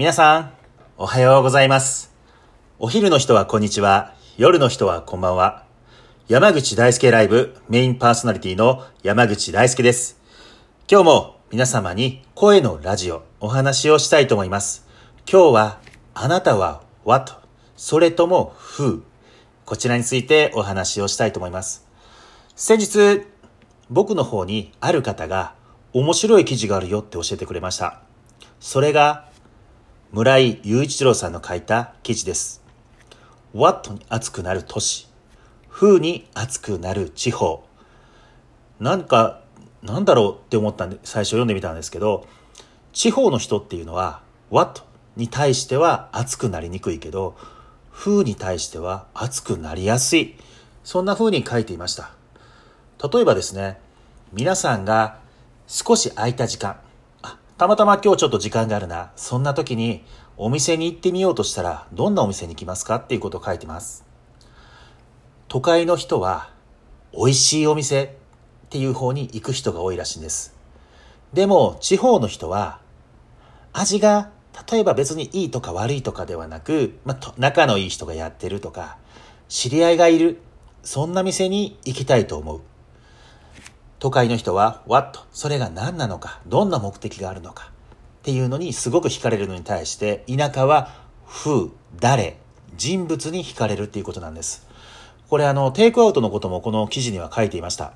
皆さん、おはようございます。お昼の人はこんにちは。夜の人はこんばんは。山口大輔ライブメインパーソナリティの山口大輔です。今日も皆様に声のラジオお話をしたいと思います。今日はあなたは What? それとも Who? こちらについてお話をしたいと思います。先日、僕の方にある方が面白い記事があるよって教えてくれました。それが村井雄一郎さんの書いた記事です。What に熱くなる都市、Who に熱くなる地方。なんか、なんだろうって思ったんで、最初読んでみたんですけど、地方の人っていうのは、What に対しては熱くなりにくいけど、Who に対しては熱くなりやすい。そんな風に書いていました。例えばですね、皆さんが少し空いた時間、たまたま今日ちょっと時間があるな、そんな時にお店に行ってみようとしたら、どんなお店に行きますかっていうことを書いてます。都会の人は、美味しいお店っていう方に行く人が多いらしいんです。でも、地方の人は、味が、例えば別にいいとか悪いとかではなく、まあ、仲のいい人がやってるとか、知り合いがいる、そんな店に行きたいと思う。都会の人は What? それが何なのか、どんな目的があるのかっていうのにすごく惹かれるのに対して、田舎は Who? 誰?人物に惹かれるっていうことなんです。これあの、テイクアウトのこともこの記事には書いていました。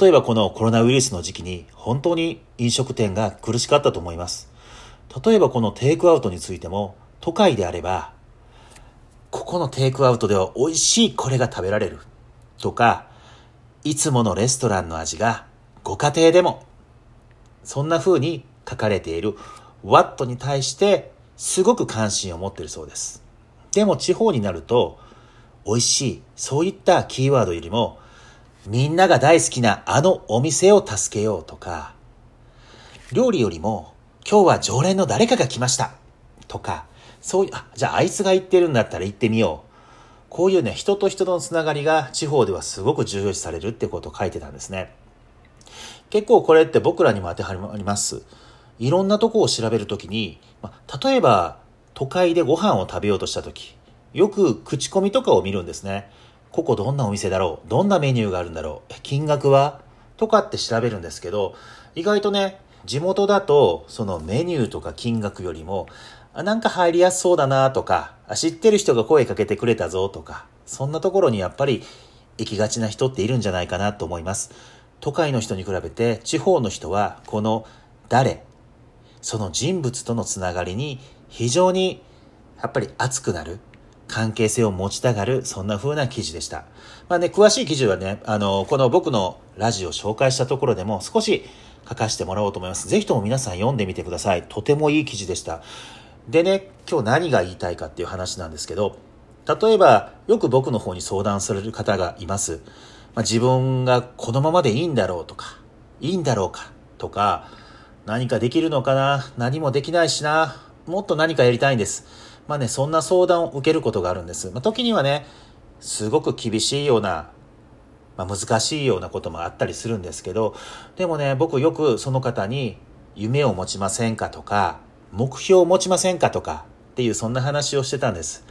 例えばこのコロナウイルスの時期に本当に飲食店が苦しかったと思います。例えばこのテイクアウトについても都会であればここのテイクアウトでは美味しいこれが食べられるとかいつものレストランの味がご家庭でもそんな風に書かれている What に対してすごく関心を持っているそうです。でも地方になると美味しいそういったキーワードよりもみんなが大好きなあのお店を助けようとか料理よりも今日は常連の誰かが来ましたとかそういう、あ、じゃああいつが行ってるんだったら行ってみよう。こういうね、人と人とのつながりが地方ではすごく重要視されるってことを書いてたんですね。結構これって僕らにも当てはまります。いろんなとこを調べるときに、ま、例えば都会でご飯を食べようとしたとき、よく口コミとかを見るんですね。ここどんなお店だろう？どんなメニューがあるんだろう？金額は？とかって調べるんですけど、意外とね、地元だとそのメニューとか金額よりも、あなんか入りやすそうだなとか、知ってる人が声かけてくれたぞとか、そんなところにやっぱり行きがちな人っているんじゃないかなと思います。都会の人に比べて地方の人はこの誰、その人物とのつながりに非常にやっぱり熱くなる。関係性を持ちたがる、そんな風な記事でした。まあね、詳しい記事はね、あの、この僕のラジオを紹介したところでも少し書かせてもらおうと思います。ぜひとも皆さん読んでみてください。とてもいい記事でした。でね、今日何が言いたいかっていう話なんですけど、例えば、よく僕の方に相談される方がいます。まあ、自分がこのままでいいんだろうとか、いいんだろうかとか、何かできるのかな何もできないしなもっと何かやりたいんです。まあね、そんな相談を受けることがあるんです。まあ、時にはね、すごく厳しいような、まあ、難しいようなこともあったりするんですけど、でもね、僕よくその方に夢を持ちませんかとか、目標を持ちませんかとかっていうそんな話をしてたんです。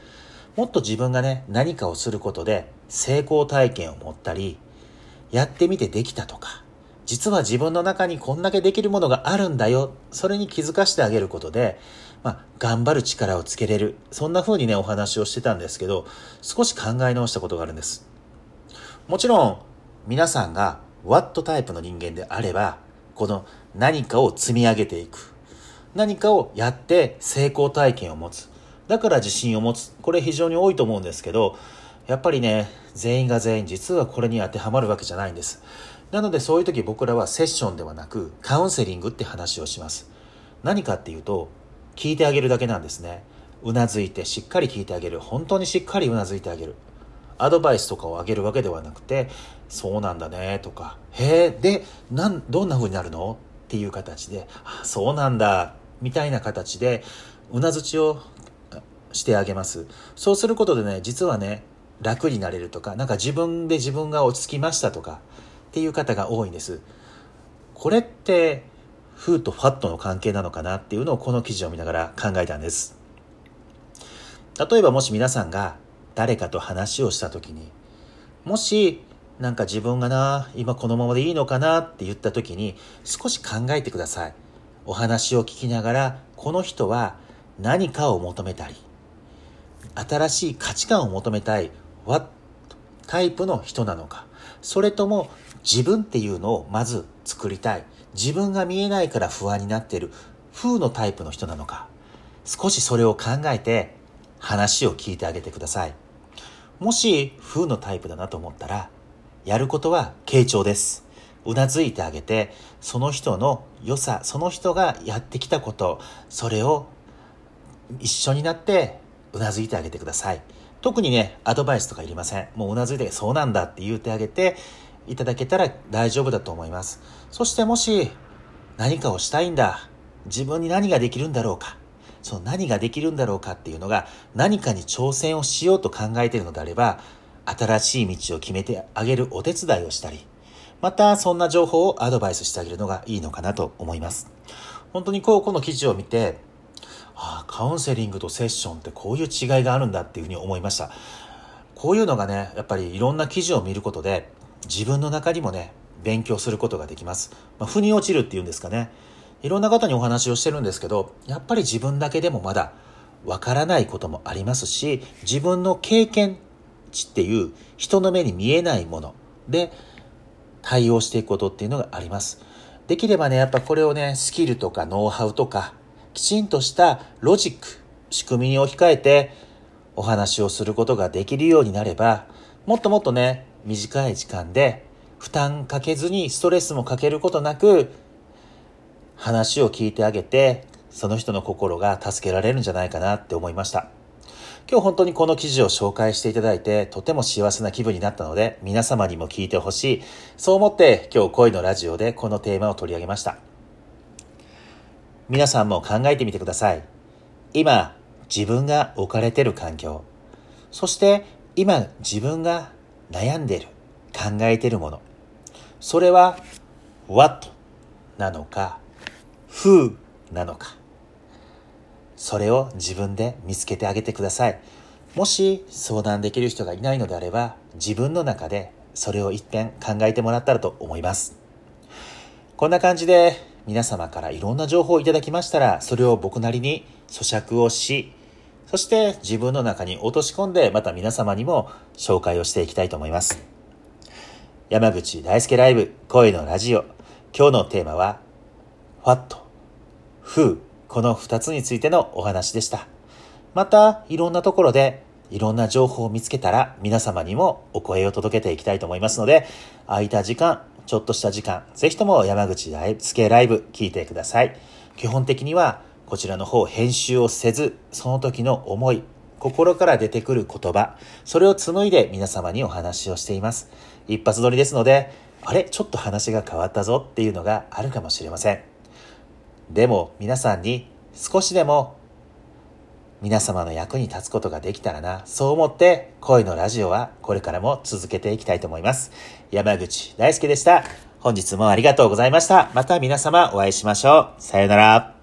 もっと自分がね、何かをすることで成功体験を持ったり、やってみてできたとか、実は自分の中にこんだけできるものがあるんだよ。それに気づかせてあげることで、まあ、頑張る力をつけれる。そんな風にね、お話をしてたんですけど、少し考え直したことがあるんです。もちろん、皆さんが What タイプの人間であれば、この何かを積み上げていく。何かをやって成功体験を持つ。だから自信を持つ。これ非常に多いと思うんですけど、やっぱりね、全員が全員実はこれに当てはまるわけじゃないんです。なのでそういう時僕らはセッションではなくカウンセリングって話をします。何かっていうと、聞いてあげるだけなんですね。うなずいてしっかり聞いてあげる。本当にしっかりうなずいてあげる。アドバイスとかをあげるわけではなくて、そうなんだねとか、へえ、で、なん、どんな風になるの？っていう形で、あ、そうなんだ、みたいな形で、うなずちをしてあげます。そうすることでね、実はね、楽になれるとか、なんか自分で自分が落ち着きましたとか、っていう方が多いんです。これって、フーとファットの関係なのかなっていうのをこの記事を見ながら考えたんです。例えばもし皆さんが誰かと話をした時に、もしなんか自分がな、今このままでいいのかなって言った時に少し考えてください。お話を聞きながら、この人は何かを求めたり、新しい価値観を求めたい、what タイプの人なのか、それとも自分っていうのをまず作りたい。自分が見えないから不安になっている風のタイプの人なのか、少しそれを考えて話を聞いてあげてください。もし風のタイプだなと思ったら、やることは傾聴です。うなずいてあげて、その人の良さ、その人がやってきたこと、それを一緒になってうなずいてあげてください。特にね、アドバイスとかいりません。もううなずいて、そうなんだって言ってあげていただけたら大丈夫だと思います。そしてもし何かをしたいんだ。自分に何ができるんだろうか。その何ができるんだろうかっていうのが何かに挑戦をしようと考えているのであれば、新しい道を決めてあげるお手伝いをしたり、またそんな情報をアドバイスしてあげるのがいいのかなと思います。本当にこう、この記事を見て、ああ、カウンセリングとセッションってこういう違いがあるんだっていうふうに思いました。こういうのがね、やっぱりいろんな記事を見ることで、自分の中にもね、勉強することができます。まあ、腑に落ちるっていうんですかね。いろんな方にお話をしてるんですけど、やっぱり自分だけでもまだわからないこともありますし、自分の経験値っていう人の目に見えないもので対応していくことっていうのがあります。できればね、やっぱこれをね、スキルとかノウハウとか、きちんとしたロジック、仕組みに置き換えてお話をすることができるようになれば、もっともっとね、短い時間で負担かけずにストレスもかけることなく話を聞いてあげて、その人の心が助けられるんじゃないかなって思いました。今日本当にこの記事を紹介していただいて、とても幸せな気分になったので、皆様にも聞いてほしい。そう思って今日恋のラジオでこのテーマを取り上げました。皆さんも考えてみてください。今、自分が置かれてる環境、そして今自分が悩んでる、考えているもの、それは what なのか、who なのか、それを自分で見つけてあげてください。もし相談できる人がいないのであれば、自分の中でそれを一遍考えてもらったらと思います。こんな感じで皆様からいろんな情報をいただきましたら、それを僕なりに咀嚼をし、そして自分の中に落とし込んで、また皆様にも紹介をしていきたいと思います。山口大輔ライブ声のラジオ。今日のテーマは、What? Who? この2つについてのお話でした。また、いろんなところでいろんな情報を見つけたら皆様にもお声を届けていきたいと思いますので、空いた時間、ちょっとした時間、ぜひとも山口大輔ライブ聞いてください。基本的にはこちらの方編集をせず、その時の思い、心から出てくる言葉、それを紡いで皆様にお話をしています。一発撮りですので、あれちょっと話が変わったぞっていうのがあるかもしれません。でも皆さんに少しでも皆様の役に立つことができたらな、そう思って恋のラジオはこれからも続けていきたいと思います。山口大輔でした。本日もありがとうございました。また皆様お会いしましょう。さよなら。